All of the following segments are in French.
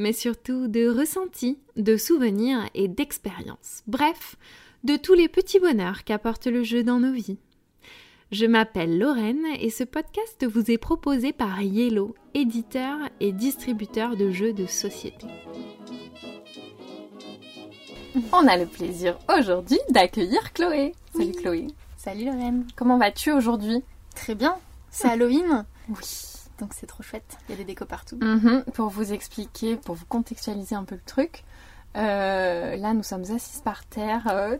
mais surtout de ressentis, de souvenirs et d'expériences. Bref, de tous les petits bonheurs qu'apporte le jeu dans nos vies. Je m'appelle Lorraine et ce podcast vous est proposé par Yellow, éditeur et distributeur de jeux de société. On a le plaisir aujourd'hui d'accueillir Chloé. Salut Chloé. Salut Lorraine. Comment vas-tu aujourd'hui? Très bien. C'est Halloween? Oui. Donc c'est trop chouette. Il y a des décos partout. Mhm. Pour vous expliquer, pour vous contextualiser un peu le truc, euh, là nous sommes assises par terre euh,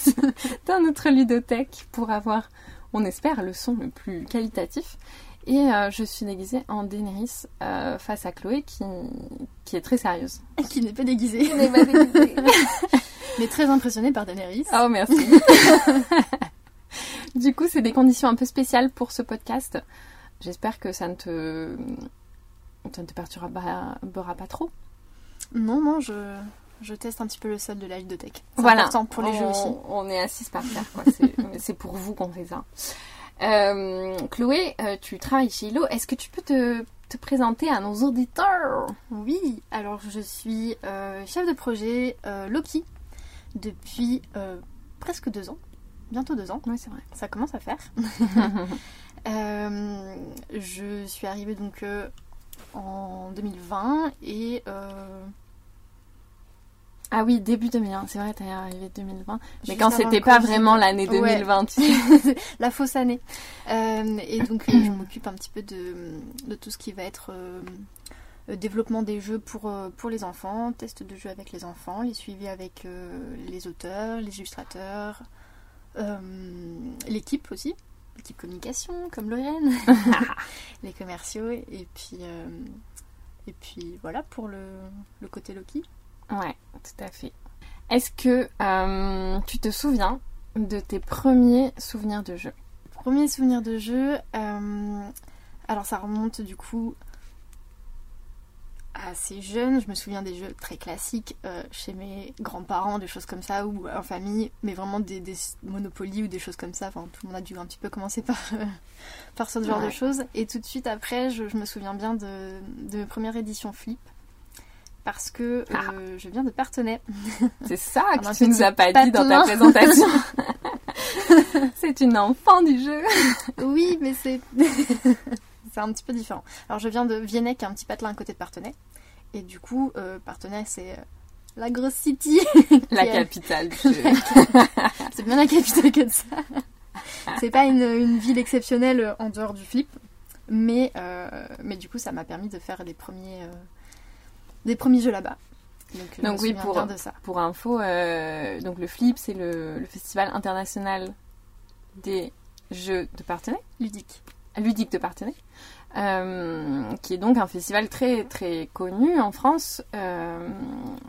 dans notre ludothèque pour avoir, on espère, le son le plus qualitatif. Et euh, je suis déguisée en Daenerys face à Chloé qui, qui est très sérieuse. Qui n'est pas déguisée. Mais très impressionnée par Daenerys. Oh merci. du coup, c'est des conditions un peu spéciales pour ce podcast. J'espère que ça ne te, ça ne te perturbera pas trop. Non, non, je, je teste un petit peu le sol de la ludothèque. C'est Voilà. important pour les jeux On- aussi. On est assises par terre, quoi. C'est- pour vous qu'on fait ça. Euh, Chloé, euh, tu travailles chez Hilo. Est-ce que tu peux te, te présenter à nos auditeurs? Oui, alors je suis euh, chef de projet euh, Loki depuis presque deux ans. Bientôt deux ans. Oui, c'est vrai. Ça commence à faire. Euh, je suis arrivée donc euh, en 2020 et euh, Ah oui, début 2020. C'est vrai, t'es arrivée 2020. Mais Juste quand c'était pas vraiment l'année Ouais. 2020. tu sais. la fausse année. Euh, et donc je m'occupe un petit peu de, de tout ce qui va être euh, développement des jeux pour, pour les enfants, test de jeux avec les enfants, les suivis avec euh, les auteurs, les illustrateurs, l'équipe aussi, l'équipe communication comme Lorraine, les commerciaux et puis, euh, et puis voilà pour le, le côté Loki. Ouais, tout à fait. Est-ce que euh, tu te souviens de tes premiers souvenirs de jeu? Premier souvenir de jeu, euh, alors ça remonte du coup assez jeune. Je me souviens des jeux très classiques euh, chez mes grands-parents, des choses comme ça, ou en famille, mais vraiment des, des Monopoly ou des choses comme ça. Enfin, tout le monde a dû un petit peu commencer par, euh, par ce genre Ouais. de choses. Et tout de suite après, je, je me souviens bien de, de première édition Flip. Parce que euh, je viens de Partenay. C'est ça que tu nous as pas dit dans ta présentation. C'est une enfant du jeu. Oui, mais c'est c'est un petit peu différent. Alors je viens de Viennet, qui est un petit patelin à côté de Partenay. Et du coup, euh, Partenay, c'est euh, la grosse city. La est- capitale. C'est bien la capitale que de ça. C'est pas une, une ville exceptionnelle euh, en dehors du flip. Mais, euh, mais du coup, ça m'a permis de faire des premiers, des premiers jeux là-bas. Donc, oui, pour- bien de ça. Pour info, euh, donc le FLIP, c'est le, le Festival international des jeux de partenaires, Ludique. ludiques de partenaires, euh, qui est donc un festival très très connu en France euh,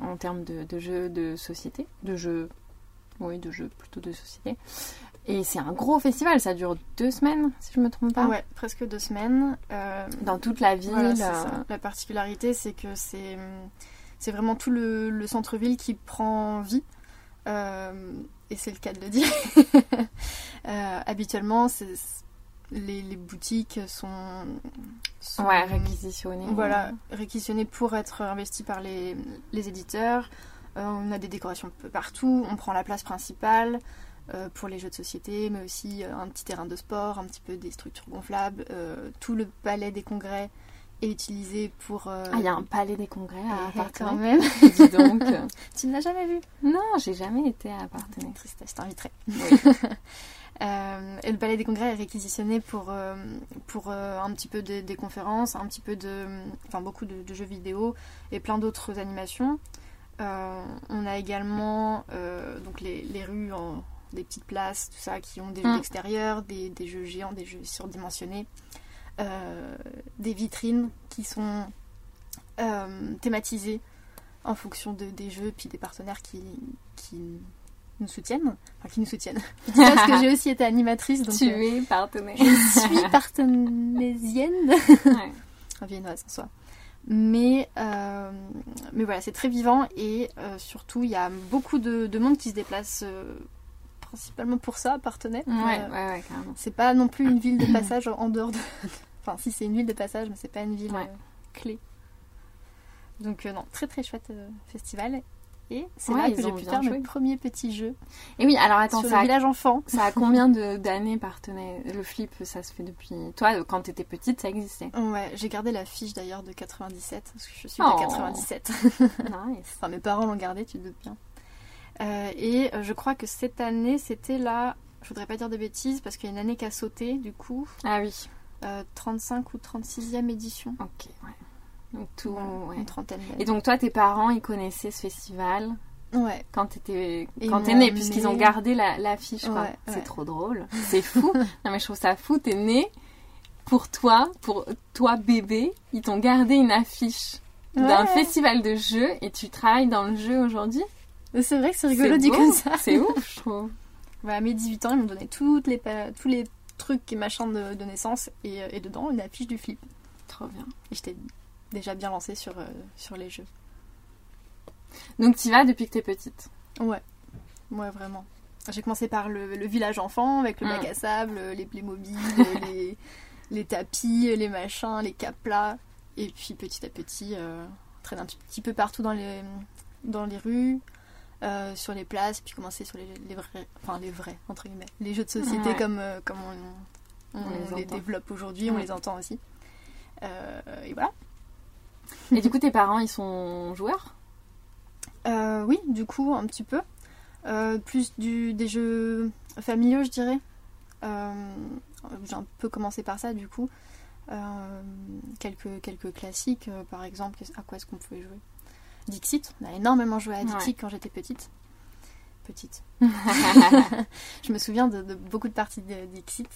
en termes de, de jeux de société, de jeux, oui, de jeux plutôt de société. Et c'est un gros festival, ça dure deux semaines, si je me trompe pas, Ouais, presque deux semaines. Euh, dans toute la ville. Voilà, c'est ça. La particularité, c'est que c'est c'est vraiment tout le, le centre-ville qui prend vie. Et c'est le cas de le dire. Habituellement, c'est- les, les boutiques sont, sont- Ouais, réquisitionné. voilà, réquisitionnées pour être investies par les, les éditeurs. Euh, on a des décorations un peu partout. On prend la place principale euh, pour les jeux de société, mais aussi euh, un petit terrain de sport, un petit peu des structures gonflables. Euh, tout le palais des congrès est utilisé pour. Ah, il y a un palais des congrès à eh, quand Partenay. même. Dis donc. tu ne l'as jamais vu? Non, j'ai jamais été à Partenay. Tristesse, je t'inviterai. Oui. Euh, et le palais des congrès est réquisitionné pour, euh, pour euh, un petit peu de- des conférences, un petit peu de. Enfin, beaucoup de, de jeux vidéo et plein d'autres animations. On a également donc les, les rues en des petites places, tout ça, qui ont des jeux Mm. d'extérieur, des, des jeux géants, des jeux surdimensionnés, euh, des vitrines qui sont euh, thématisées en fonction de, des jeux puis des partenaires qui, qui nous soutiennent, enfin qui nous soutiennent. Parce que j'ai aussi été animatrice, donc tu euh, es partenaire. je suis partenaisienne, Ouais. en viennoise en soi. Mais, euh, mais voilà, c'est très vivant et euh, surtout il y a beaucoup de, de monde qui se déplace principalement pour ça, à Partenay. Ouais, ouais, ouais, carrément. c'est pas non plus une ville de passage en dehors de. Enfin, si c'est une ville de passage, mais c'est pas une ville Ouais. clé. Donc, non, très très chouette festival. Et c'est Ouais, là que j'ai pu faire joué. mes premiers petits jeux Et oui, alors attends, sur ça le a, village enfant. ça a combien d'années partenaire Le flip, ça se fait depuis. Toi, quand t'étais petite, ça existait. Ouais, j'ai gardé la fiche d'ailleurs de 97, parce que je suis Oh. de 97. Nice. Enfin, mes parents l'ont gardé, tu te doutes bien. Euh, et euh, je crois que cette année, c'était la. Je voudrais pas dire de bêtises, parce qu'il y a une année qui a sauté, du coup. Ah oui. euh, 35 ou 36e édition. Ok, ouais. Donc tout. Voilà, ouais. Une trentaine d'années. Et donc toi, tes parents, ils connaissaient ce festival Ouais. quand t'es née, puisqu'ils ont gardé la l'affiche. Ouais, C'est ouais. trop drôle. C'est fou. non mais je trouve ça fou. T'es née pour toi, pour toi bébé, ils t'ont gardé une affiche d'un festival de jeux et tu travailles dans le jeu aujourd'hui. C'est vrai que c'est rigolo dit comme ça. C'est ouf, je trouve. Voilà, à mes 18 ans, ils m'ont donné toutes les tous les trucs et machins de, de naissance et, et dedans une affiche du flip. Trop bien. Et j'étais déjà bien lancée sur, euh, sur les jeux. Donc tu vas depuis que t'es petite? Ouais, ouais, vraiment. J'ai commencé par le, le village enfant avec le Mm. bac à sable, les Playmobil, les, les tapis, les machins, les caplas. Et puis petit à petit, euh, traîner un petit, peu partout dans les, dans les rues, euh, sur les places, puis commencer sur les, les vrais, enfin les vrais, entre guillemets, les jeux de société Ouais. comme, euh, comme on, on On les développe aujourd'hui, on les entend aussi. Euh, et voilà. Et du coup, tes parents, ils sont joueurs? Euh, oui, du coup, un petit peu. Euh, plus du, des jeux familiaux, je dirais. Euh, J'ai un peu commencé par ça, du coup. Quelques, quelques classiques, par exemple. À quoi est-ce qu'on pouvait jouer? Dixit. On a énormément joué à Dixit Ouais. quand j'étais petite. Petite. je me souviens de, de beaucoup de parties de Dixit.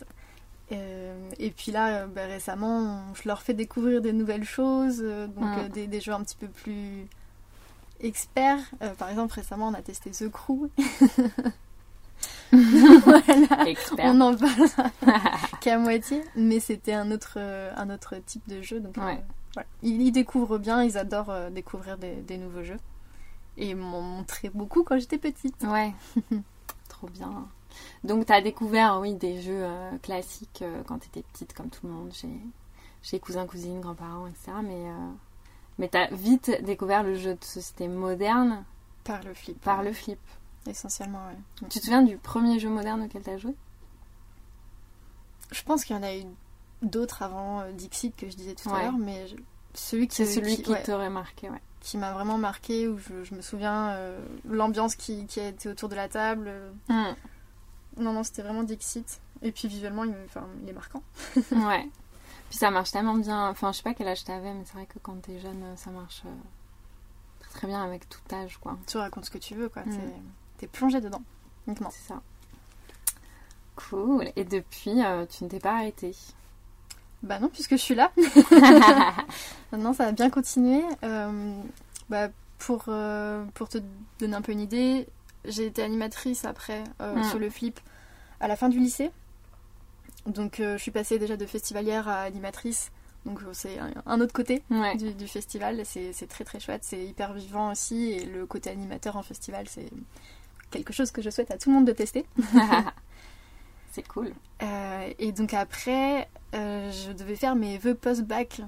Euh, et puis là, euh, bah, récemment, on- je leur fais découvrir des nouvelles choses, euh, donc euh, des, des jeux un petit peu plus experts. Par exemple, récemment, on a testé The Crew. voilà, Expert. on en parle qu'à moitié, mais c'était un autre, un autre type de jeu. Donc, euh, voilà. Ils, ils découvrent bien, ils adorent euh, découvrir des, des nouveaux jeux. Et ils m'ont montré beaucoup quand j'étais petite. Ouais. Trop bien. Donc, t'as découvert, oui, des jeux euh, classiques euh, quand t'étais petite, comme tout le monde, chez, chez cousins, cousines, grands-parents, etc. Mais, euh, mais t'as vite découvert le jeu de société moderne Par le flip. par le flip. Essentiellement, ouais. Tu te souviens du premier jeu moderne auquel t'as joué? Je pense qu'il y en a eu d'autres avant Dixit que je disais tout Ouais. à l'heure, mais je- celui qui, C'est celui qui, ouais, t'aurait marqué, ouais. qui m'a vraiment marqué, où je, je me souviens euh, l'ambiance qui, qui a été autour de la table. euh, Hmm. Non, non, c'était vraiment Dixit. Et puis visuellement, il, il est marquant. Ouais. Puis ça marche tellement bien. Enfin, je sais pas quel âge t'avais, mais c'est vrai que quand t'es jeune, ça marche euh, très très bien avec tout âge, quoi. Tu racontes ce que tu veux, quoi. Mm. T'es- T'es plongé dedans. Uniquement. C'est ça. Cool. Et depuis, euh, tu ne t'es pas arrêtée. Bah non, puisque je suis là. Maintenant, ça va bien continuer. Euh, bah, pour, euh, pour te donner un peu une idée, j'ai été animatrice après euh, Mm. sur le flip à la fin du lycée. Donc, euh, je suis passée déjà de festivalière à animatrice. Donc, euh, c'est un, autre côté ouais. du, du festival. C'est très très chouette. C'est hyper vivant aussi. Et le côté animateur en festival, c'est quelque chose que je souhaite à tout le monde de tester. c'est cool. Euh, et donc après, je devais faire mes vœux post-bac.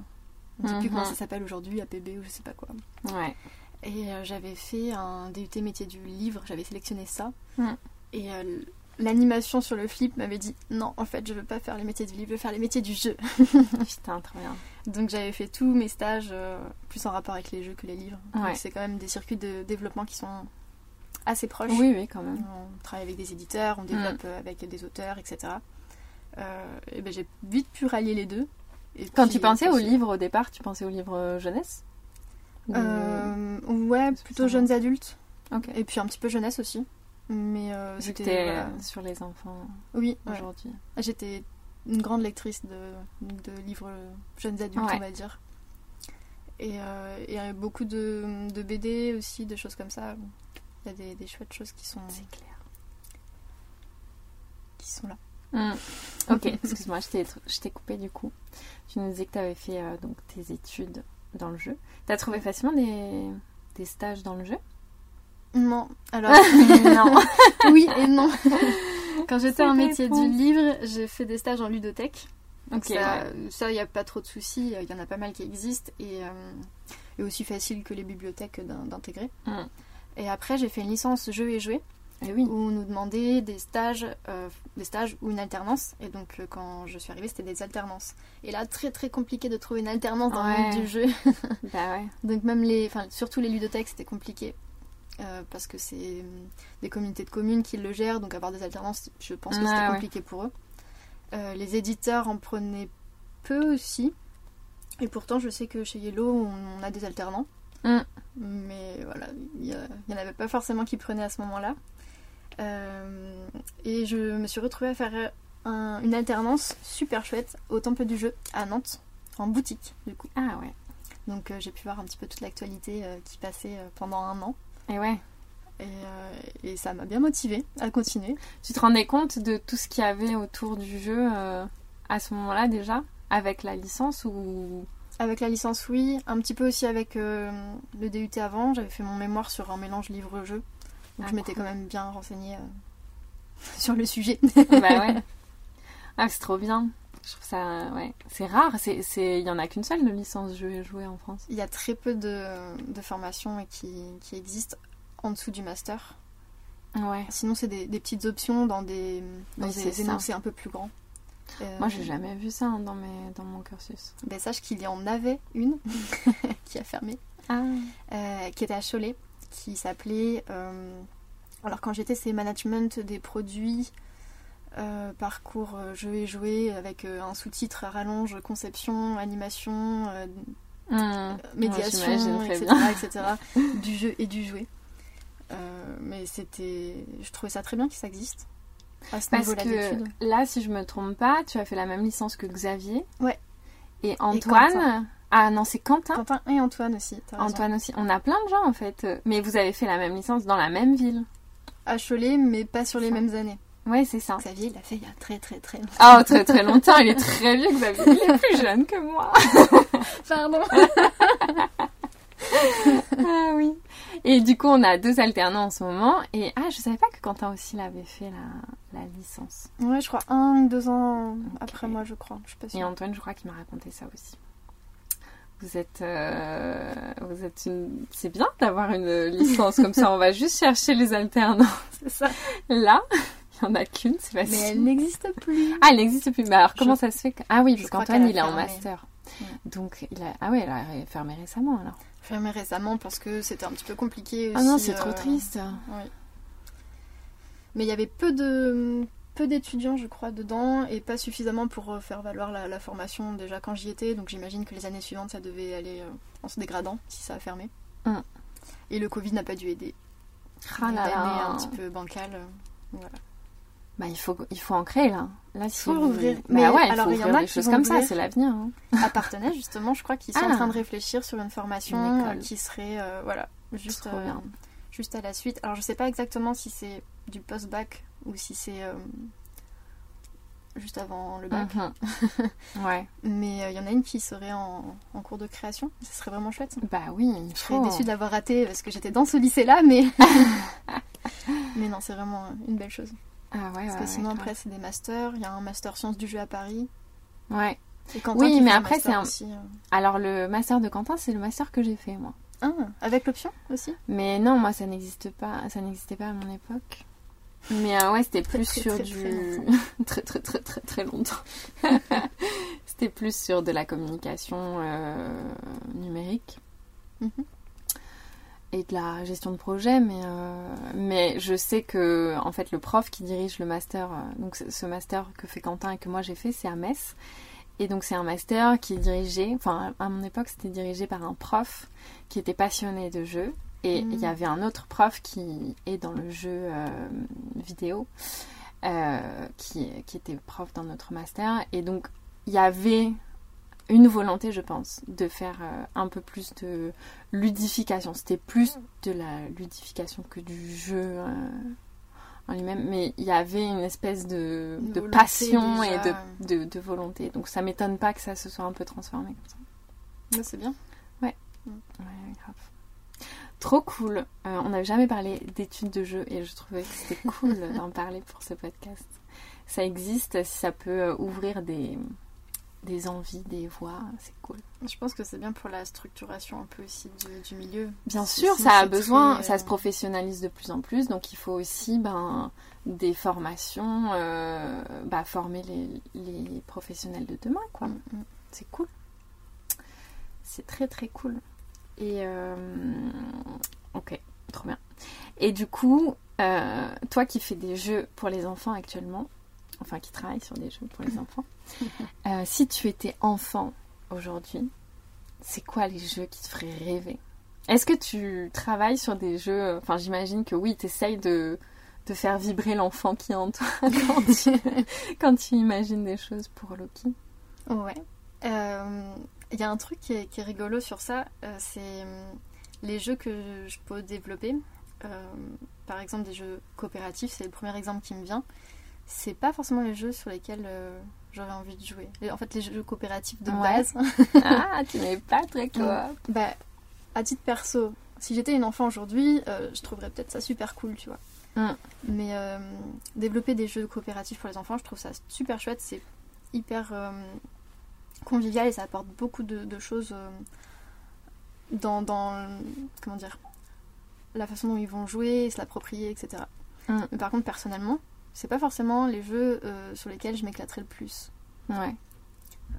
Je ne sais plus comment ça s'appelle aujourd'hui, APB ou je sais pas quoi. Ouais. Et euh, j'avais fait un DUT métier du livre, j'avais sélectionné ça. Mhm. Et euh, l'animation sur le flip m'avait dit non, en fait, je veux pas faire les métiers du livre, je veux faire les métiers du jeu. Putain, trop bien. Donc j'avais fait tous mes stages euh, plus en rapport avec les jeux que les livres. Donc Ouais. c'est quand même des circuits de développement qui sont assez proches. Oui, oui, quand même. On travaille avec des éditeurs, on développe euh, avec des auteurs, etc. Euh, et ben j'ai vite pu rallier les deux. Et Quand puis, tu pensais au livre au départ, tu pensais au livre jeunesse? Ouais, plutôt jeunes adultes. Et puis un petit peu jeunesse aussi. Mais euh, c'était. voilà. sur les enfants Oui, ouais. aujourd'hui. j'étais une grande lectrice de, de livres jeunes adultes, Ouais. on va dire. Et, euh, et, euh, beaucoup de, de, BD aussi, de choses comme ça. Il y a des, des chouettes choses qui sont. C'est clair. Qui sont là. Mm. Ok, excuse-moi, je t'ai coupé du coup. Tu nous disais que tu avais fait euh, donc, tes études dans le jeu. Tu as trouvé facilement des, des, stages dans le jeu? Non. Alors, non. oui et non. Quand j'étais en métier du livre, j'ai fait des stages en ludothèque. Donc ça, il n'y a pas trop de soucis. Il y en a pas mal qui existent et, euh, aussi facile que les bibliothèques d'intégrer. Mm. Et après, j'ai fait une licence jeux et jouets. Et oui. où on nous demandait des stages, euh, des stages ou une alternance. Et donc, euh, quand je suis arrivée, c'était des alternances. Et là, très très compliqué de trouver une alternance dans le monde du jeu. bah ouais. Donc, même les, enfin, surtout les ludothèques, c'était compliqué. parce que c'est des communautés de communes qui le gèrent, donc avoir des alternances, je pense que c'était compliqué pour eux. Euh, les éditeurs en prenaient peu aussi. Et pourtant, je sais que chez Yellow, on, a des alternants. Mm. Mais voilà, il n'y en avait pas forcément qui prenaient à ce moment-là. Euh, et je me suis retrouvée à faire une alternance super chouette au Temple du Jeu à Nantes, en boutique du coup. Ah ouais. Donc euh, j'ai pu voir un petit peu toute l'actualité qui passait pendant un an. Et ouais. Euh, et, ça m'a bien motivée à continuer. Tu te rendais compte de tout ce qu'il y avait autour du jeu euh, à ce moment-là déjà? Avec la licence ou? Avec la licence, oui. Un petit peu aussi avec euh, le DUT avant. J'avais fait mon mémoire sur un mélange livre-jeu. Donc ah, je m'étais quand même bien renseignée sur le sujet. bah ouais. Ah, c'est trop bien. Je trouve ça, ouais, c'est rare. C'est, il y en a qu'une seule de licence jeu et jouer en France. Il y a très peu de, de formations qui, qui existent en dessous du master. Ouais. Sinon, c'est des, petites options dans des, dans des énoncés un peu plus grands. Euh, Moi, j'ai jamais vu ça hein, dans, mes, dans mon cursus. Ben, sache qu'il y en avait une qui a fermé, ah. euh, qui était à Cholet, qui s'appelait. Euh, alors, quand j'étais, c'est management des produits, parcours jeu et jouer, avec un sous-titre à rallonge, conception, animation, mmh. médiation, etc., etc., du jeu et du jouet. Euh, mais c'était. Je trouvais ça très bien que ça existe. À ce Parce que là, si je me trompe pas, tu as fait la même licence que Xavier. Ouais. Et Antoine. Ah non, c'est Quentin. Quentin et Antoine aussi. Antoine aussi. On a plein de gens en fait. Mais vous avez fait la même licence dans la même ville. À Cholet, mais pas sur les mêmes années. Ouais, c'est ça. Xavier, il l'a fait il y a très très très longtemps. Oh, très très longtemps. Il est très vieux, Xavier. Il est plus jeune que moi. Pardon. ah oui. Et du coup, on a deux alternants en ce moment. Et ah, je savais pas que Quentin aussi l'avait fait la, la, licence. Ouais, je crois un ou deux ans après moi, je crois. Je suis pas sûre. Et Antoine, je crois qu'il m'a raconté ça aussi. Vous êtes, euh, vous êtes une... C'est bien d'avoir une licence comme ça. On va juste chercher les alternants. C'est ça. Là, il n'y en a qu'une, c'est facile. Mais elle n'existe plus. Ah, elle n'existe plus. Mais alors, comment ça se fait Ah oui, parce qu'Antoine, il est en master. Donc, il a... ah ouais, elle a fermé récemment alors fermé récemment parce que c'était un petit peu compliqué aussi. Ah non, c'est trop euh, triste. Oui. Mais il y avait peu de peu d'étudiants, je crois, dedans et pas suffisamment pour euh, faire valoir la, formation déjà quand j'y étais. Donc j'imagine que les années suivantes, ça devait aller euh, en se dégradant si ça a fermé. Hum. Et le Covid n'a pas dû aider. Ah là là. un petit peu bancal. voilà. Bah, il faut, il faut en créer là. Là, si faut ouvrir. Mais bah ouais, alors il y en a des choses comme ça, c'est l'avenir. Hein. À Partenay, justement, je crois qu'ils sont en ah. train de réfléchir sur une formation euh, qui serait, euh, voilà, juste, euh, juste à la suite. Alors, je sais pas exactement si c'est du post-bac ou si c'est juste avant le bac. Mhm. ouais. Mais il y en a une qui serait en, en, cours de création. Ce serait vraiment chouette. Bah oui. Je serais déçue de l'avoir raté parce que j'étais dans ce lycée-là, mais. mais non, c'est vraiment une belle chose. Ah Parce que sinon, après, c'est des masters. Il y a un master sciences du jeu à Paris. Ouais. oui, mais après, c'est un. Euh. Alors, le master de Quentin, c'est le master que j'ai fait, moi. Ah, avec l'option aussi? Mais non, moi, ça n'existe pas. Ça n'existait pas à mon époque. Mais euh, ouais, c'était plus sur du. Très, très, très, très, très, longtemps. c'était plus sur de la communication euh, numérique. Mm et de la gestion de projet, mais, euh, mais je sais que en fait le prof qui dirige le master, euh, donc ce master que fait Quentin et que moi j'ai fait, c'est à Metz. Et donc c'est un master qui est dirigé, enfin à mon époque c'était dirigé par un prof qui était passionné de jeu. Et il y mm. avait un autre prof qui est dans le jeu euh, vidéo, qui, qui était prof dans notre master. Et donc il y avait une volonté, je pense, de faire euh, un peu plus de ludification. C'était plus de la ludification que du jeu euh, en lui-même, mais il y avait une espèce de, Une de volonté passion et de, de, de volonté. Donc ça m'étonne pas que ça se soit un peu transformé comme ça. C'est bien. Ouais, grave. Trop cool. Euh, on n'avait jamais parlé d'études de jeu et je trouvais que c'était cool d'en parler pour ce podcast. Ça existe, si ça peut euh, ouvrir des, des envies, des voies, c'est cool. Je pense que c'est bien pour la structuration un peu aussi du, du milieu. Bien sûr, sinon, ça a besoin, très, ça euh, se professionnalise de plus en plus, donc il faut aussi ben, des formations, euh, bah, former les, les professionnels de demain, quoi. Mm, mm. C'est cool. C'est très très cool. Et euh, ok, trop bien. Et du coup, euh, toi qui fais des jeux pour les enfants actuellement, enfin qui travaille sur des jeux pour les enfants, euh, si tu étais enfant aujourd'hui, c'est quoi les jeux qui te feraient rêver? Est-ce que tu travailles sur des jeux Enfin, j'imagine que oui, tu essayes de, de faire vibrer l'enfant qui est en toi quand tu, quand tu imagines des choses pour Loki? Ouais. Euh, Il y a un truc qui est, qui est rigolo sur ça, euh, c'est euh, les jeux que je peux développer. Euh, par exemple, des jeux coopératifs, c'est le premier exemple qui me vient. C'est pas forcément les jeux sur lesquels euh, j'aurais envie de jouer. En fait, les jeux coopératifs de Ouais. base, Ah, tu n'es pas très coop. bah, à titre perso, si j'étais une enfant aujourd'hui, euh, je trouverais peut-être ça super cool, tu vois. Mm. Mais développer des jeux coopératifs pour les enfants, je trouve ça super chouette. C'est hyper convivial et ça apporte beaucoup de, de choses euh, dans, dans, comment dire, la façon dont ils vont jouer, se l'approprier, etc. Mm. Mais par contre, personnellement, c'est pas forcément les jeux euh, sur lesquels je m'éclaterai le plus. Ouais.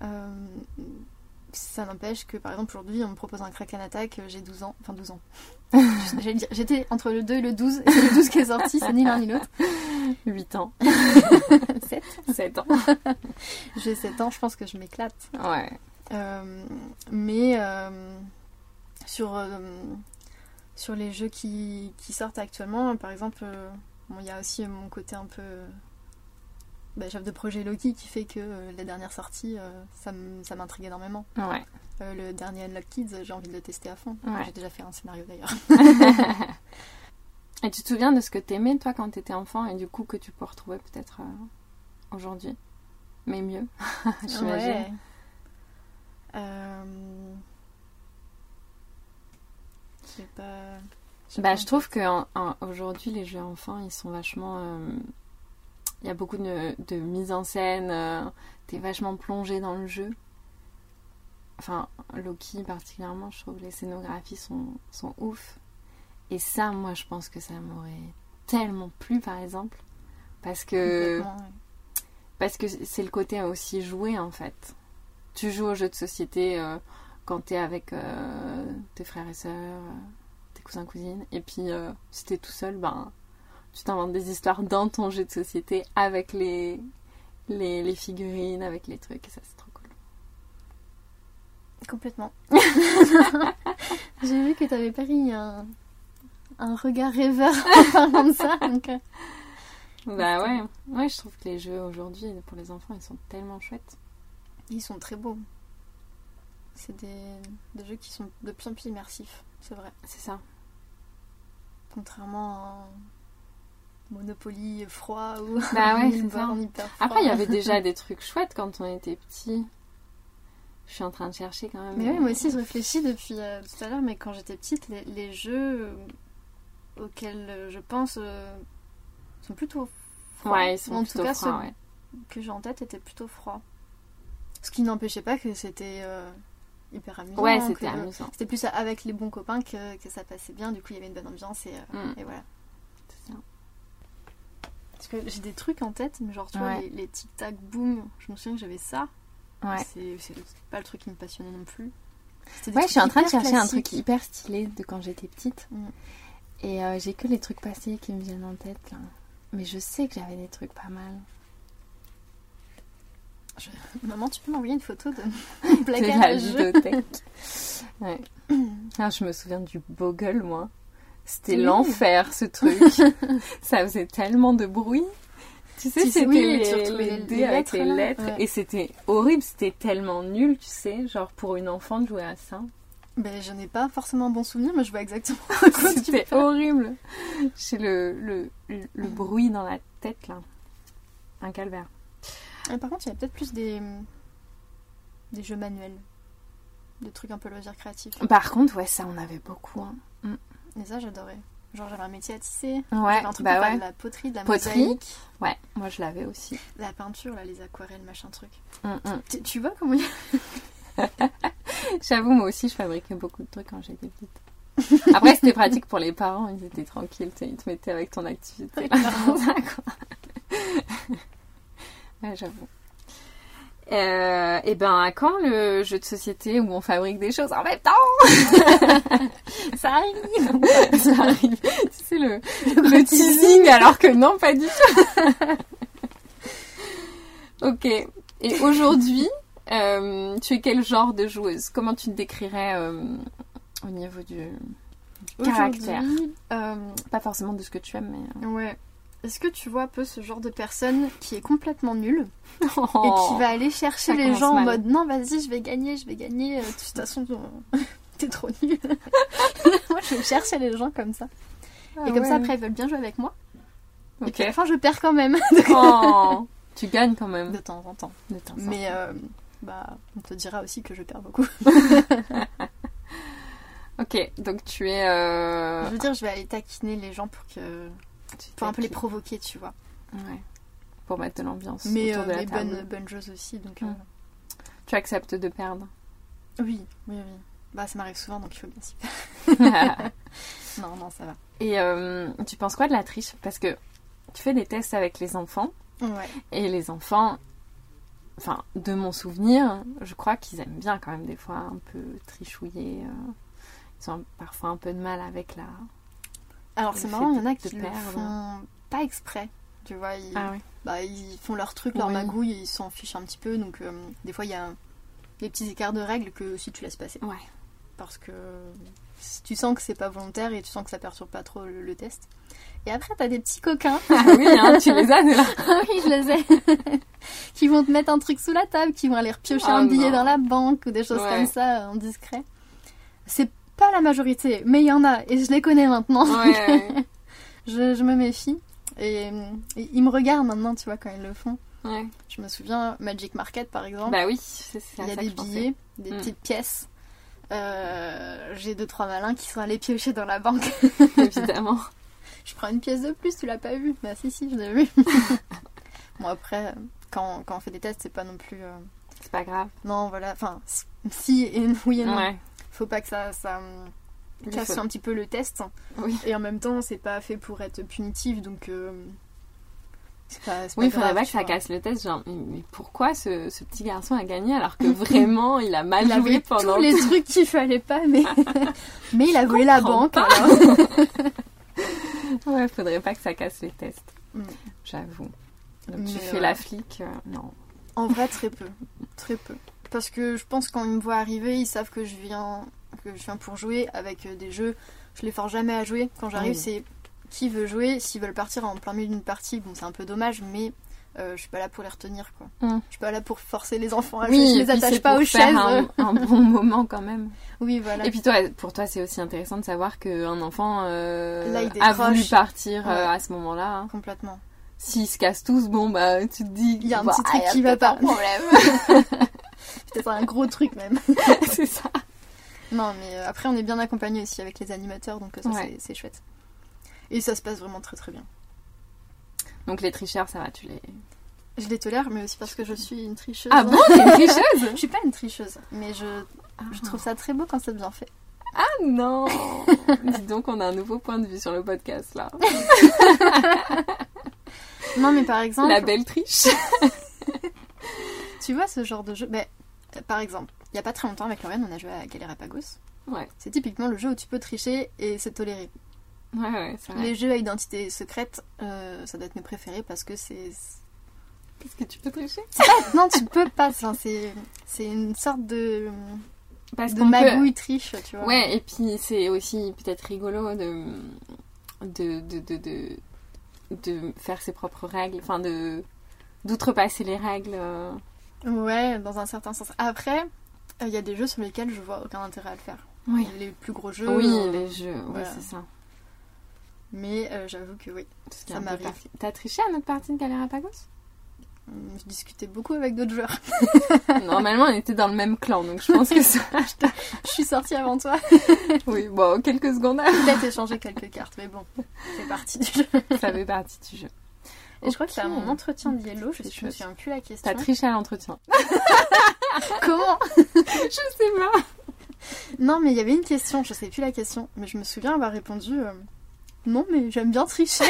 Euh, ça n'empêche que, par exemple, aujourd'hui, on me propose un Kraken Attack, j'ai 12 ans. Enfin, 12 ans. J'étais entre le 2 et le 12, et c'est le 12 qui est sorti, c'est ni l'un ni l'autre. 8 ans. 7. 7 ans. J'ai 7 ans, je pense que je m'éclate. Ouais. Euh, mais euh, sur, euh, sur les jeux qui, qui sortent actuellement, par exemple, bon, il y a aussi mon côté un peu bah, chef de projet Loki qui fait que euh, la dernière sortie, euh, ça m'intrigue énormément. Ouais. Euh, le dernier Unlock Kids, j'ai envie de le tester à fond. Ouais. J'ai déjà fait un scénario d'ailleurs. Et tu te souviens de ce que t'aimais, toi, quand t'étais enfant, et du coup que tu peux retrouver peut-être aujourd'hui? Mais mieux, j'imagine. Ouais. Pas. Bah, pas. je trouve qu'aujourd'hui, les jeux enfants, ils sont vachement. Il y a beaucoup de, de mise en scène, euh, t'es vachement plongé dans le jeu. Enfin, Loki particulièrement, je trouve les scénographies sont, sont ouf. Et ça, moi, je pense que ça m'aurait tellement plu, par exemple. Parce que, ouais. parce que c'est le côté aussi joué, en fait. Tu joues aux jeux de société euh, quand t'es avec euh, tes frères et sœurs, euh, tes cousins, cousines. Et puis, euh, si t'es tout seul, ben, tu t'inventes des histoires dans ton jeu de société avec les, les, les figurines, avec les trucs. Et ça, c'est trop cool. Complètement. J'ai vu que t'avais pris un, un regard rêveur en parlant de ça. Donc, euh, Bah ouais. Ouais, je trouve que les jeux aujourd'hui, pour les enfants, ils sont tellement chouettes. ils sont très beaux. C'est des, des jeux qui sont de plus en plus immersifs, c'est vrai. C'est ça. Contrairement à Monopoly froid ou Bah ouais, ça. hyper froid. Après, il y avait déjà des trucs chouettes quand on était petit. Je suis en train de chercher quand même. Mais oui, moi aussi, je réfléchis depuis euh, tout à l'heure, mais quand j'étais petite, les, les jeux euh, auxquels euh, je pense euh, sont plutôt froids. Ouais, ils sont en plutôt tout cas, froids, ceux ouais. que j'ai en tête étaient plutôt froids. Ce qui n'empêchait pas que c'était euh, hyper amusant. Ouais, c'était amusant. C'était plus avec les bons copains que, que ça passait bien, du coup il y avait une bonne ambiance et, Mm. et voilà. Parce que j'ai des trucs en tête, mais genre tu vois, les, les tic-tac boom, je me souviens que j'avais ça. Ouais. C'est pas le truc qui me passionnait non plus. Ouais, je suis en train de chercher un truc hyper stylé de quand j'étais petite. Mm. Et euh, j'ai que les trucs passés qui me viennent en tête là. Mais je sais que j'avais des trucs pas mal. Maman, tu peux m'envoyer une photo de De la ludothèque. ouais. Ah, je me souviens du Bogle, moi. C'était Oui. l'enfer ce truc. Ça faisait tellement de bruit. Tu sais, c'était oui, les, les les- dés les avec les lettres. Ouais. Et c'était horrible, c'était tellement nul, tu sais, genre pour une enfant de jouer à ça. Ben, je n'ai pas forcément un bon souvenir, mais je vois exactement C'était horrible. J'ai le, le, le, le bruit dans la tête, là. Un calvaire. Et Par contre, il y a peut-être plus des, des jeux manuels. Des trucs un peu loisirs créatifs. Par contre, ouais, ça, on avait beaucoup. hein. Et ça, j'adorais. Genre, j'avais un métier à tisser. Ouais, un truc bah ouais. de la poterie, de la Poterie. mosaïque, Ouais, moi, je l'avais aussi. la peinture, là, les aquarelles, machin truc. Hum, hum. Tu, tu vois comment il y a J'avoue, moi aussi, je fabriquais beaucoup de trucs quand j'étais petite. Après, c'était pratique pour les parents, ils étaient tranquilles, ils te mettaient avec ton activité. Ouais, j'avoue. Euh, et ben, à quand le jeu de société où on fabrique des choses en même temps? Ça arrive Ça arrive. Tu sais, le, le teasing, alors que non, pas du tout. ok. Et aujourd'hui, euh, tu es quel genre de joueuse? Comment tu te décrirais euh, au niveau du caractère? Pas forcément de ce que tu aimes, mais... ouais. Est-ce que tu vois un peu ce genre de personne qui est complètement nulle et qui va aller chercher les gens en mode non, vas-y, je vais gagner, je vais gagner. euh, De toute façon, t'es trop nul. moi, je vais chercher les gens comme ça. Ah et comme ça, après, ils veulent bien jouer avec moi. Et puis à la fin, je perds quand même. Oh. Tu gagnes quand même. de temps en temps. De temps en Mais temps. euh, bah, on te dira aussi que je perds beaucoup. Ok, donc tu es... euh, Je veux dire, je vais aller taquiner les gens pour que pour un peu les provoquer, tu vois. Ouais. Pour mettre de l'ambiance Mais, autour euh, de la mais table. bonnes, bonnes choses aussi. Donc, euh, Mm. Tu acceptes de perdre. oui, oui, oui. Bah, ça m'arrive souvent, donc il faut bien s'y faire. Non, non, ça va. Et euh, tu penses quoi de la triche? Parce que tu fais des tests avec les enfants Ouais. et les enfants, enfin, de mon souvenir, je crois qu'ils aiment bien quand même des fois un peu trichouiller. euh, ils ont parfois un peu de mal avec la. Alors c'est marrant, il y en a qui le font pas exprès. Tu vois, ils, Ah oui. bah, ils font leur truc, leur Oui. magouille, ils s'en fichent un petit peu. Donc euh, des fois, il y a des petits écarts de règles que si tu laisses passer. Ouais. Parce que tu sens que c'est pas volontaire et tu sens que ça perturbe pas trop le, le test. Et après, t'as des petits coquins. Ah oui, hein, tu les as là. Ah oui, je les ai. qui vont te mettre un truc sous la table, qui vont aller repiocher Ah un billet non. dans la banque ou des choses Ouais. comme ça euh, en discret. C'est pas la majorité, mais il y en a et je les connais maintenant. Ouais. je, je me méfie. Et, et ils me regardent maintenant, tu vois, quand ils le font. ouais. Je me souviens, Magic Market par exemple, Bah oui, c'est il y a ça des billets, des Mm. petites pièces. Euh, J'ai deux trois malins qui sont allés piocher dans la banque. Évidemment. Je prends une pièce de plus, tu l'as pas vu Bah si si, je l'ai vu. bon après, quand, quand on fait des tests, c'est pas non plus... euh, C'est pas grave. Non, voilà, enfin, si et oui et non. Ouais. Faut pas que ça, ça casse faut- un petit peu le test. Oui. Et en même temps, c'est pas fait pour être punitif, donc... euh, pas, Oui, il faudrait pas que ça casse le test. Genre, mais- pourquoi ce, ce petit garçon a gagné alors que vraiment il a mal Il joué avait pendant tous les trucs qu'il fallait pas, mais... mais il a volé la banque, alors. Ouais, faudrait pas que ça casse les tests. Mm. J'avoue. Donc Mais tu fais ouais. la flic, euh, non. En vrai, très peu. Très peu. Parce que je pense quand ils me voient arriver, ils savent que je viens, que je viens pour jouer avec euh, des jeux. Je les force jamais à jouer. Quand j'arrive, Oui. c'est qui veut jouer. S'ils veulent partir en plein milieu d'une partie, bon, c'est un peu dommage, mais euh, je suis pas là pour les retenir. Quoi. Mm. Je suis pas là pour forcer les enfants à Oui, jouer. Je les attache pas aux chaises. Un, un bon moment quand même. Oui, voilà. Et puis toi, pour toi, c'est aussi intéressant de savoir qu'un enfant euh, Là, a voulu partir euh, à ce moment-là. hein. Complètement. S'ils se cassent tous, bon bah tu te dis Il y a un bah, petit truc ah, qui va pas. un problème. Peut-être un gros truc même. c'est ça. Non, mais euh, après, on est bien accompagné aussi avec les animateurs, donc euh, ça, Ouais. c'est- chouette. Et ça se passe vraiment très très bien. Donc les tricheurs, ça va, tu les. Je les tolère, mais aussi parce que je suis une tricheuse. Ah bon, t'es une tricheuse Je suis pas une tricheuse, mais je, je trouve ça très beau quand c'est bien fait. Ah non Dis donc, on a un nouveau point de vue sur le podcast là. Non, mais par exemple, La belle triche. tu vois ce genre de jeu? euh, par exemple, il y a pas très longtemps avec Lorraine, on a joué à Galerapagos. Ouais, C'est typiquement le jeu où tu peux tricher et ouais, ouais, c'est vrai. Les jeux à identité secrète, euh, ça doit être mes préférés parce que c'est. Qu'est-ce que tu peux tricher? Non, tu peux pas. c'est c'est une sorte de, Parce de peut- magouille triche, tu vois. Ouais, et puis c'est aussi peut-être rigolo de, de, de, de, de- de faire ses propres règles, enfin de d'outrepasser les règles. euh. Ouais, dans un certain sens. Après, euh, il y a des jeux sur lesquels je vois aucun intérêt à le faire. Oui. Les plus gros jeux. Oui, euh, les jeux, oui, voilà. c'est ça. Mais euh, j'avoue que oui. Ça m'arrive. T'as triché à notre partie de Galérapagos Hum, Je discutais beaucoup avec d'autres joueurs. Normalement, on était dans le même clan, donc je pense que ça. je suis sortie avant toi. oui, bon, quelques secondes, Peut-être échanger quelques cartes, mais bon, c'est parti du jeu. ça fait partie du jeu. Et je crois que c'est à mon entretien de Yellow, je ne me souviens plus la question. T'as triché à l'entretien. Comment? Je sais pas. Non, mais il y avait une question, je sais plus la question, mais je me souviens avoir répondu euh, non, mais j'aime bien tricher.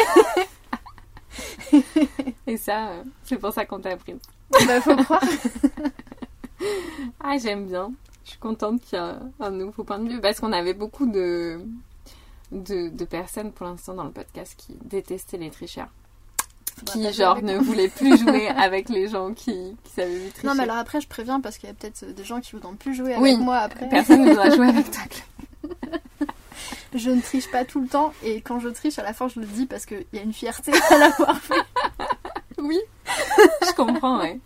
Et ça, euh, c'est pour ça qu'on t'a appris. bah, faut croire. Ah, j'aime bien. Je suis contente qu'il y ait un nouveau point de vue parce qu'on avait beaucoup de, de, de personnes pour l'instant dans le podcast qui détestaient les tricheurs. Qui, genre, ne moi. voulaient plus jouer avec les gens qui, qui savaient lui tricher. Non, mais alors après, je préviens parce qu'il y a peut-être des gens qui voudront plus jouer avec Oui. moi après. Personne ne voudra jouer avec toi. Je ne triche pas tout le temps et quand je triche, à la fin, je le dis parce qu'il y a une fierté à l'avoir fait. Oui, je comprends, ouais.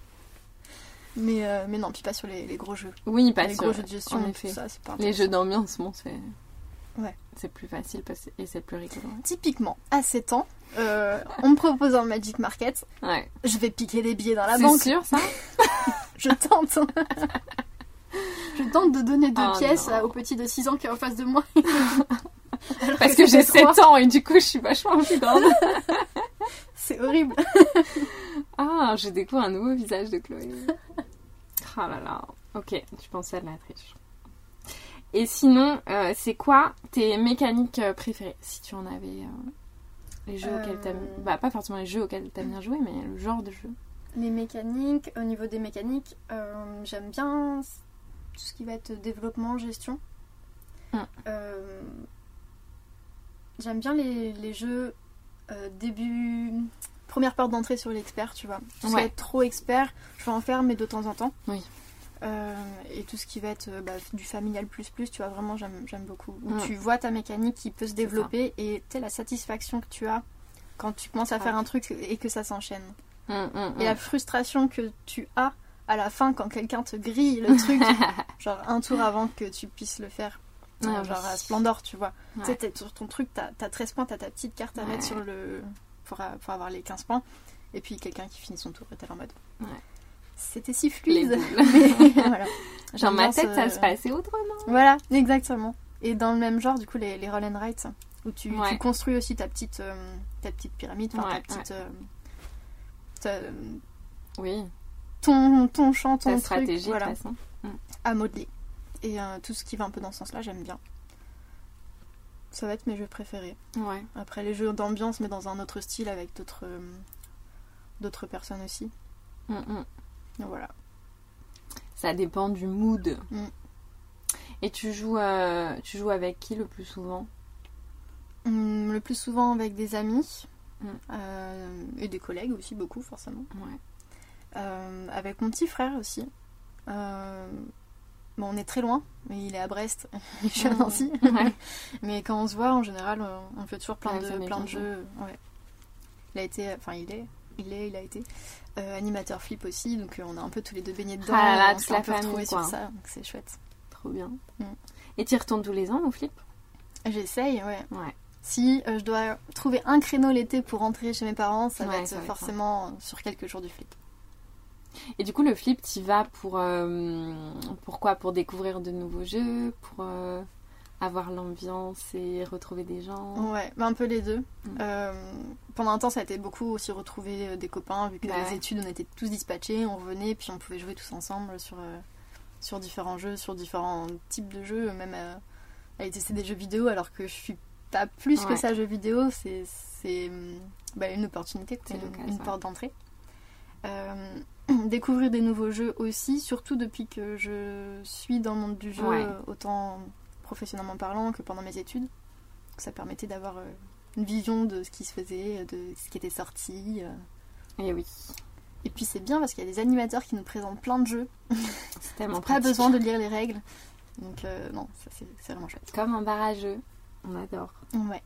Mais, euh, mais non, puis pas sur les, les gros jeux. Oui, pas les sûr. gros jeux de gestion, en effet. ça, c'est pas Les jeux d'ambiance, bon, c'est. Ouais. C'est plus facile parce... et c'est plus rigolo. Typiquement, à 7 ans, euh, on me propose un Magic Market, Ouais. je vais piquer des billets dans la C'est banque. sûr, ça Je tente. je tente de donner deux Oh pièces non. au petit de 6 ans qui est en face de moi. Parce que j'ai fait 7 trois. ans et du coup, je suis vachement plus grande. C'est horrible. Ah, je découvre un nouveau visage de Chloé. Oh là là. Ok, tu pensais à de la triche. Et sinon, euh, c'est quoi tes mécaniques euh, préférées? Si tu en avais euh, les jeux Euh. auxquels t'aimes... Bah, pas forcément les jeux auxquels t'aimes bien jouer, mais le genre de jeu. Les mécaniques, au niveau des mécaniques, j'aime bien tout ce qui va être développement, gestion. Mm. Euh, j'aime bien les, les jeux euh, début. Première porte d'entrée sur l'expert, tu vois. Tout ce qui Ouais. va être trop expert, je vais en faire, mais de temps en temps. Oui. Euh, et tout ce qui va être bah, du familial plus plus, tu vois, vraiment j'aime beaucoup. Où Mm. tu vois ta mécanique qui peut se développer et tu la satisfaction que tu as quand tu commences à Ouais. faire un truc et que ça s'enchaîne. Hum, Et la frustration que tu as à la fin quand quelqu'un te grille le truc, genre un tour avant que tu puisses le faire. Ah Euh, oui. genre à Splendor, tu vois. Ouais. Tu sais, t'es sur ton truc, t'as as 13 points, t'as ta petite carte à Ouais. mettre sur le. Pour, a- pour avoir les 15 points. Et puis quelqu'un qui finit son tour là en mode. C'était si fluide. Mais voilà. Dans ma tête, ce- ça se passait autrement. Voilà, exactement. Et dans le même genre, du coup, les, les roll and write, où tu, construis aussi ta petite, euh, ta petite pyramide, enfin, ta petite. euh, ta- Oui, ton, ton champ, ton truc, stratégie, voilà, de façon. à modeler. Et euh, tout ce qui va un peu dans ce sens-là, j'aime bien. Ça va être mes jeux préférés. Ouais. Après les jeux d'ambiance, mais dans un autre style avec d'autres euh, d'autres personnes aussi. Donc voilà. Ça dépend du mood. Mm. Et tu joues, euh, tu joues avec qui le plus souvent? Hum, le plus souvent avec des amis Mm. euh, et des collègues aussi, beaucoup forcément. Ouais. Euh, avec mon petit frère aussi. Euh, bon, on est très loin, mais il est à Brest, je suis à Mm. Nancy. Ouais. mais quand on se voit, en général, on fait toujours plein Ouais, de, plein de jeux. Ouais. Il a été, enfin, il est, il est, il a été euh, animateur flip aussi, donc on a un peu tous les deux baigné dedans. Ah là là, on toute la famille, quoi. sur ça, donc c'est chouette. Trop bien. Mm. Et tu y retournes tous les ans au flip? J'essaye, ouais. Ouais. Si euh, je dois trouver un créneau l'été pour rentrer chez mes parents, ça va Ouais, être ça va être forcément sur quelques jours du flip. Et du coup, le flip, tu vas pour. euh, pourquoi Pour découvrir de nouveaux jeux? Pour euh, avoir l'ambiance et retrouver des gens? Ouais, bah, un peu les deux. Mm. Euh, pendant un temps, ça a été beaucoup aussi retrouver euh, des copains, vu que Bah les études, on était tous dispatchés, on revenait, puis on pouvait jouer tous ensemble sur, sur différents jeux, sur différents types de jeux, même aller tester des jeux vidéo, alors que je suis pas plus que ça jeux vidéo, c'est bah, une opportunité, quoi, C'est une, une porte d'entrée. Euh, découvrir des nouveaux jeux aussi, surtout depuis que je suis dans le monde du jeu, Ouais. euh, autant professionnellement parlant que pendant mes études. Ça permettait d'avoir euh, une vision de ce qui se faisait, de ce qui était sorti. Et oui, Et puis c'est bien parce qu'il y a des animateurs qui nous présentent plein de jeux. c'est tellement Pas besoin de lire les règles. Donc euh, non, ça c'est vraiment chouette. Comme un bar à jeux. On adore. Ouais.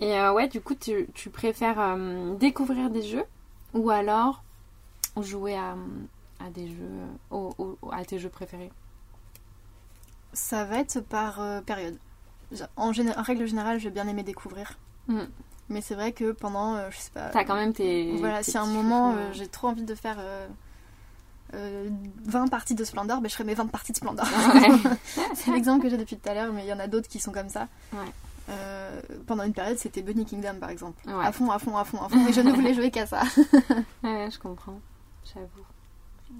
Et euh, ouais, du coup, tu, tu préfères euh, découvrir des jeux ou alors jouer à, à des jeux, au- au- à tes jeux préférés Ça va être par euh, période. En, géné- en règle générale, j'ai bien aimé découvrir. Mm. Mais c'est vrai que pendant, euh, je sais pas. T'as quand même tes. Voilà, si à un moment euh, j'ai trop envie de faire euh, euh, 20 parties de Splendor, ben, je ferai mes 20 parties de Splendor. Ouais. c'est l'exemple que j'ai depuis tout à l'heure, mais il y en a d'autres qui sont comme ça. Ouais. Euh, pendant une période, c'était Bunny Kingdom par exemple. Ouais. À fond, à fond, à fond, à fond. Et je ne voulais jouer qu'à ça. Ouais, je comprends. J'avoue.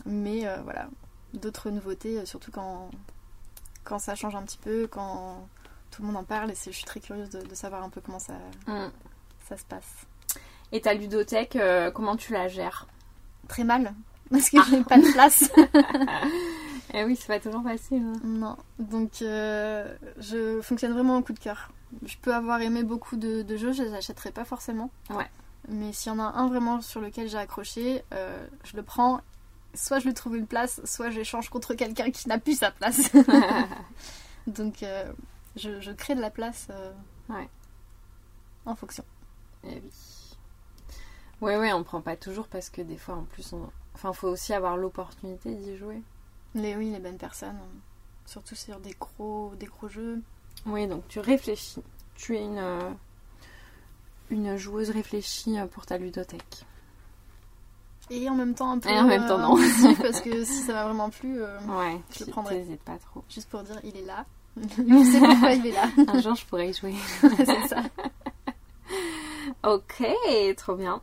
Mais euh, voilà, d'autres nouveautés, euh, surtout quand, quand ça change un petit peu, quand tout le monde en parle. Et je suis très curieuse de, de savoir un peu comment ça, Mm. ça se passe. Et ta ludothèque, euh, comment tu la gères? Très mal, parce que j'ai pas de place. Eh oui, c'est pas toujours facile. hein. Non, donc euh, je fonctionne vraiment au coup de cœur. Je peux avoir aimé beaucoup de, de jeux, je les achèterai pas forcément. Ouais. Mais s'il y en a un vraiment sur lequel j'ai accroché, euh, je le prends. Soit je lui trouve une place, soit j'échange contre quelqu'un qui n'a plus sa place. donc euh, je, je crée de la place Ouais. en fonction. Eh oui. Ouais, ouais, on prend pas toujours parce que des fois, en plus, on... enfin, faut aussi avoir l'opportunité d'y jouer. Les oui, les bonnes personnes, euh, surtout sur des gros, des gros jeux. Oui, donc tu réfléchis. Tu es une, euh, une joueuse réfléchie euh, pour ta ludothèque. Et en même temps un peu. Et en même temps, non. impulsif, parce que si ça m'a vraiment plu, euh, Ouais, Je le prendrai. pas trop. juste pour dire, il est là. je sais pourquoi il est là. Un jour, je pourrais y jouer. c'est ça. Ok, trop bien.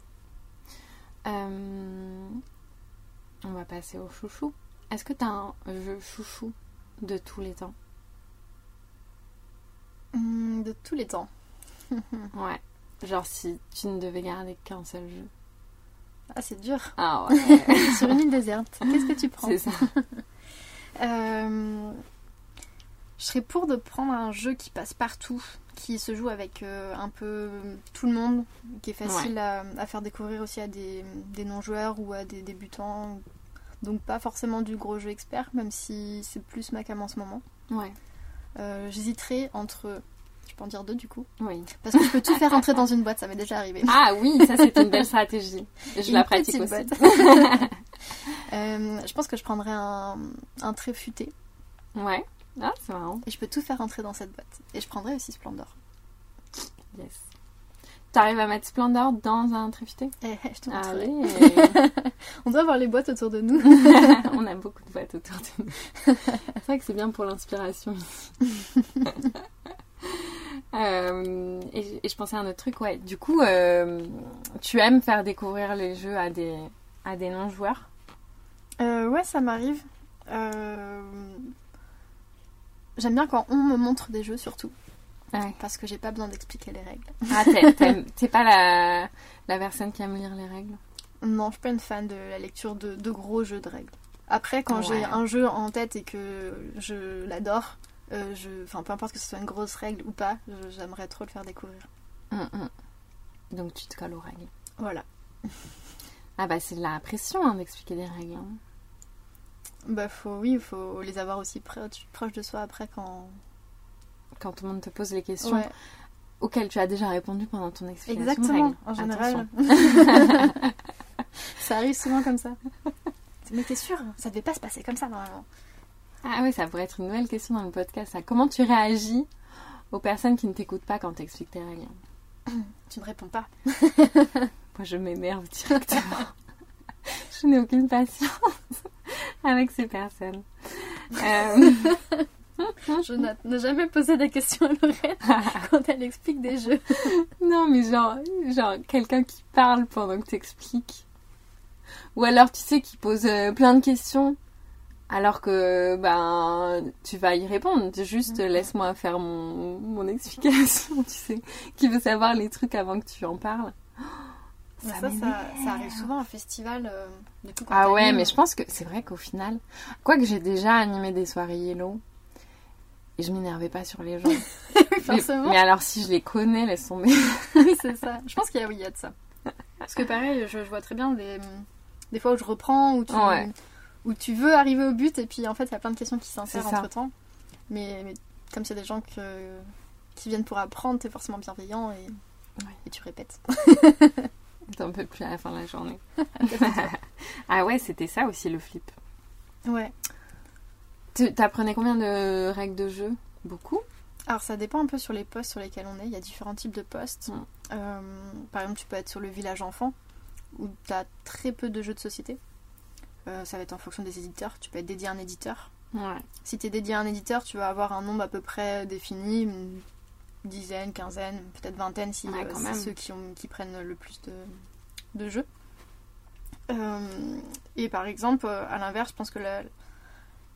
Euh, On va passer au chouchou. Est-ce que t'as un jeu chouchou de tous les temps Hum, de tous les temps. Ouais. Genre si tu ne devais garder qu'un seul jeu. Ah, c'est dur. Ah ouais, Sur une île déserte, qu'est-ce que tu prends c'est ça. Euh, Je serais pour de prendre un jeu qui passe partout, qui se joue avec euh, un peu tout le monde, qui est facile à, à faire découvrir aussi à des, des non-joueurs ou à des débutants. Donc pas forcément du gros jeu expert, même si c'est plus ma cam en ce moment. Ouais, Euh, J'hésiterais entre... Je peux en dire deux du coup oui. Parce que je peux tout faire entrer dans une boîte, ça m'est déjà arrivé. Ah oui, ça c'est une belle stratégie. Je Une la pratique aussi. Euh, je pense que je prendrais un, un trait futé Ouais. Ah, c'est marrant. et je peux tout faire entrer dans cette boîte. Et je prendrais aussi Splendor. Yes. T'arrives à mettre Splendor dans un tréfuté? Eh, je te montrerai. Allez On doit avoir les boîtes autour de nous. On a beaucoup de boîtes autour de nous. C'est vrai que c'est bien pour l'inspiration ici. Euh, et, je- et je pensais à un autre truc, ouais. Du coup, euh, tu aimes faire découvrir les jeux à des, à des non-joueurs? Euh, ouais, ça m'arrive. J'aime bien quand on me montre des jeux surtout. Ouais. Parce que j'ai pas besoin d'expliquer les règles. Ah, t'es- pas la, la personne qui aime lire les règles Non, je suis pas une fan de la lecture de, de gros jeux de règles. Après, quand j'ai un jeu en tête et que je l'adore, euh, je... enfin, peu importe que ce soit une grosse règle ou pas, j'aimerais trop le faire découvrir. Hum, hum. Donc tu te colles aux règles. Voilà. Ah bah c'est de la pression hein, d'expliquer des règles. hein. Bah, faut, oui, il faut les avoir aussi proches proche de soi après quand. Quand tout le monde te pose les questions Ouais, auxquelles tu as déjà répondu pendant ton explication exactement, en général. Ça arrive souvent comme ça. Mais t'es sûr Ça devait pas se passer comme ça normalement. Ah oui, ça pourrait être une nouvelle question dans le podcast. ça. Comment tu réagis aux personnes qui ne t'écoutent pas quand tu expliques tes règles? Tu ne réponds pas. Moi, je m'énerve directement. je n'ai aucune patience avec ces personnes. Euh, Je n'ai jamais posé des questions à Lorraine quand elle explique des jeux. non, mais genre, genre quelqu'un qui parle pendant que tu expliques. Ou alors, tu sais, qui pose euh, plein de questions. Alors que ben tu vas y répondre, juste laisse-moi faire mon, mon explication, tu sais, qui veut savoir les trucs avant que tu en parles. Ça, Ça ça, m'énerve. ça arrive souvent en festival. euh, du coup, quand Ah ouais, mais je pense que c'est vrai qu'au final, quoique j'ai déjà animé des soirées yellow, et je m'énervais pas sur les gens. mais, Forcément. mais alors si je les connais, laisse tomber. Oui, c'est ça. Je pense qu'il y a, oui, il y a de ça. Parce que pareil, je, je vois très bien des, des fois où je reprends, où tu, Ouais. où tu veux arriver au but, et puis en fait, il y a plein de questions qui s'insèrent entre temps. Mais, mais comme c'est des gens que, qui viennent pour apprendre, t'es forcément bienveillant et Ouais. Et tu répètes. T'en peux plus à la fin de la journée. ah ouais, c'était ça aussi le flip. Ouais. T'apprenais combien de règles de jeu? Beaucoup Alors ça dépend un peu sur les postes sur lesquels on est. Il y a différents types de postes. Mm. Euh, par exemple, tu peux être sur le village enfant où tu as très peu de jeux de société. Euh, ça va être en fonction des éditeurs. Tu peux être dédié à un éditeur. Ouais. Si tu es dédié à un éditeur, tu vas avoir un nombre à peu près défini, une dizaine, quinzaine, peut-être vingtaine si Ouais, euh, ceux qui, ont, qui prennent le plus de, de jeux. Euh, et par exemple, à l'inverse, je pense que la-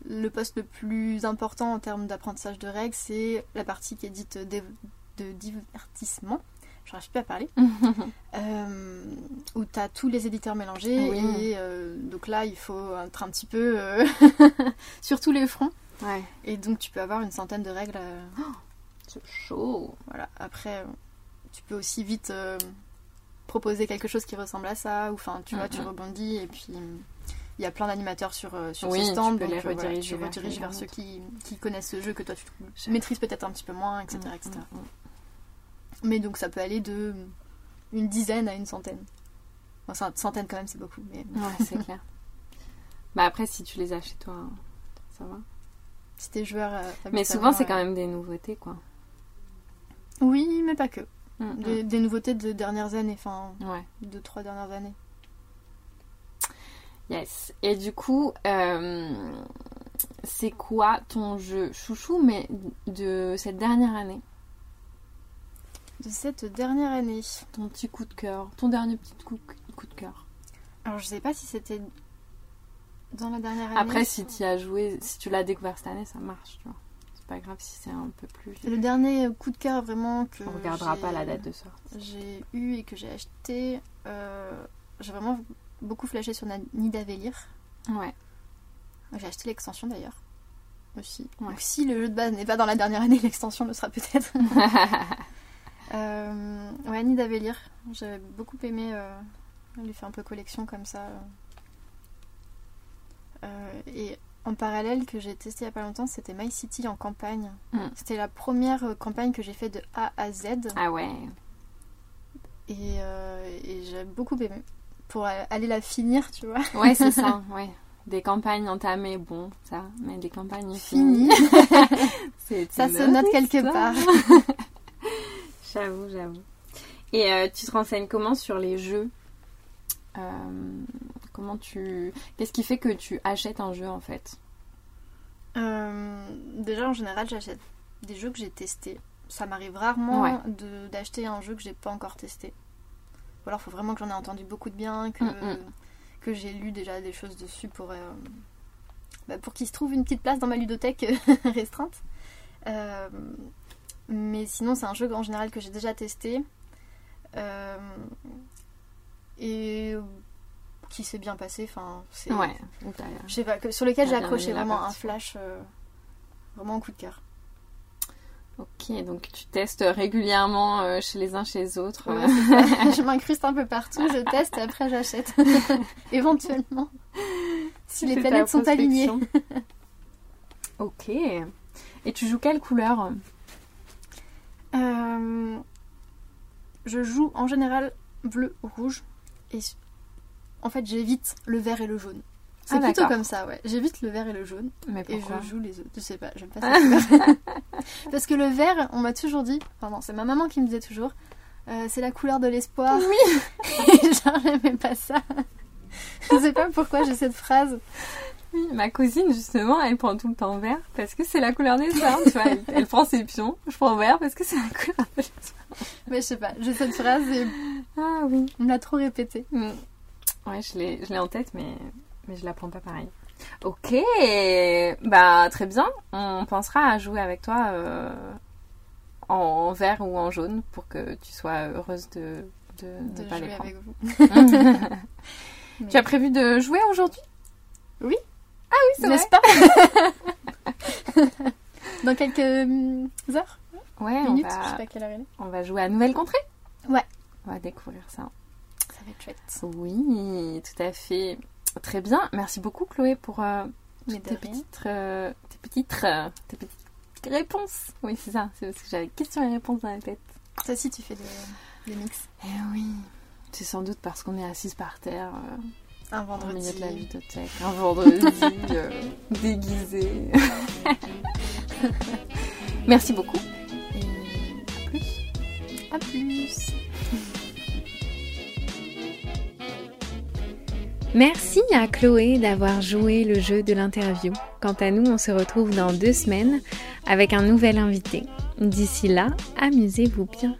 le poste le plus important en termes d'apprentissage de règles, c'est la partie qui est dite de, de divertissement. Je n'arrive plus à parler. Euh, où tu as tous les éditeurs mélangés. Oui. Et euh, donc là, il faut être un petit peu euh, sur tous les fronts. Ouais. Et donc tu peux avoir une centaine de règles. euh, C'est chaud. voilà. Après, tu peux aussi vite proposer quelque chose qui ressemble à ça. Ou enfin, tu vois, tu rebondis. Et puis, il y a plein d'animateurs sur, euh, sur Oui, tu peux donc, les euh, voilà, rediriger tu vers rediriges quelqu'un vers ceux qui, qui connaissent ce jeu que toi tu maîtrises peut-être un petit peu moins, etc. etc. Mm, mm, Mais donc ça peut aller de une dizaine à une centaine. Enfin, une centaine quand même, c'est beaucoup. Mais mm. Ouais, c'est clair. Bah après, si tu les as chez toi, ça va. si t'es joueur. euh, Mais souvent, c'est quand même des nouveautés, quoi. Oui, mais pas que. Mm, mm. Des, des nouveautés de dernières années, enfin, Ouais. de trois dernières années. Yes. Et du coup, euh, c'est quoi ton jeu chouchou, mais de cette dernière année? De cette dernière année. Ton petit coup de cœur, ton dernier petit coup, coup de cœur. Alors je sais pas si c'était dans la dernière année. Après, si tu as joué, si tu l'as découvert cette année, ça marche, tu vois. C'est pas grave si c'est un peu plus. Le dernier coup de cœur vraiment que. On regardera j'ai- pas la date de sortie. J'ai eu et que j'ai acheté. euh, j'ai vraiment beaucoup flashé sur Na- Nidavellir. Ouais. J'ai acheté l'extension d'ailleurs. Aussi. Ouais. Donc si le jeu de base n'est pas dans la dernière année, l'extension le sera peut-être. euh, ouais, Nidavellir. J'avais beaucoup aimé. Euh, lui fait un peu collection comme ça. Euh, et en parallèle que j'ai testé il y a pas longtemps, c'était My City en campagne. Mm. C'était la première euh, campagne que j'ai fait de A à Z. ah ouais. Et, euh, et j'ai beaucoup aimé. Pour aller la finir, tu vois. Ouais, c'est ça, ouais. Des campagnes entamées, bon, ça, mais des campagnes Fini. finies. c'est Ça se note quelque histoire. part. J'avoue, j'avoue. Et euh, tu te renseignes comment sur les jeux? Euh, Comment tu. Qu'est-ce qui fait que tu achètes un jeu en fait? Euh, déjà, en général, j'achète des jeux que j'ai testés. Ça m'arrive rarement Ouais. d'acheter un jeu que j'ai pas encore testé. Ou alors, il faut vraiment que j'en ai entendu beaucoup de bien, que, Mm, mm. que j'ai lu déjà des choses dessus pour, euh, bah, pour qu'il se trouve une petite place dans ma ludothèque restreinte. Euh, mais sinon, c'est un jeu en général que j'ai déjà testé. Euh, et qui s'est bien passé. Enfin, c'est Ouais. je sais pas, que, sur lequel j'ai accroché vraiment un flash, euh, vraiment un coup de cœur. Ok, donc tu testes régulièrement euh, chez les uns chez les autres. Ouais, euh. je m'incruste un peu partout, je teste et après j'achète. Éventuellement. Si les planètes sont alignées. ok. Et tu joues quelle couleur? Euh, je joue en général bleu ou rouge. Et en fait, j'évite le vert et le jaune. C'est Ah, plutôt comme ça, ouais. J'évite le vert et le jaune. Mais Et je joue les autres. Je sais pas, j'aime pas ça. Parce que le vert, on m'a toujours dit, non, c'est ma maman qui me disait toujours, euh, c'est la couleur de l'espoir. Oui Et genre, j'aimais pas ça. Je sais pas pourquoi j'ai cette phrase. Oui, ma cousine, justement, elle prend tout le temps vert parce que c'est la couleur des arbres, tu vois. Elle, elle prend ses pions, je prends vert parce que c'est la couleur des arbres. Mais je sais pas, j'ai cette phrase et Ah oui. on me l'a trop répétée. Mm. Ouais, je l'ai en tête, mais, mais je la prends pas pareil. Ok, bah très bien. On pensera à jouer avec toi euh, en vert ou en jaune pour que tu sois heureuse de, de, De ne pas les jouer prendre. avec vous. tu as prévu de jouer aujourd'hui? Oui. Ah oui, c'est vrai. N'est-ce pas? Dans quelques hum, heures, Ouais, on minutes, je sais va, pas quelle heure il est. on va jouer à Nouvelle Contrée? Ouais. On va découvrir ça. Ça va être chouette. Oui, tout à fait. Très bien. Merci beaucoup, Chloé, pour euh, Mais tes, petites, euh, tes, petites, euh, tes petites réponses. Oui, c'est ça. C'est parce que j'avais questions et réponses dans la tête. Toi aussi, tu fais des, mix. Eh oui. C'est sans doute parce qu'on est assise par terre. Euh, un vendredi. Au milieu de la ludothèque. Un vendredi euh, déguisé. Merci beaucoup. Et à plus. À plus. Merci à Chloé d'avoir joué le jeu de l'interview. Quant à nous, on se retrouve dans deux semaines avec un nouvel invité. D'ici là, amusez-vous bien.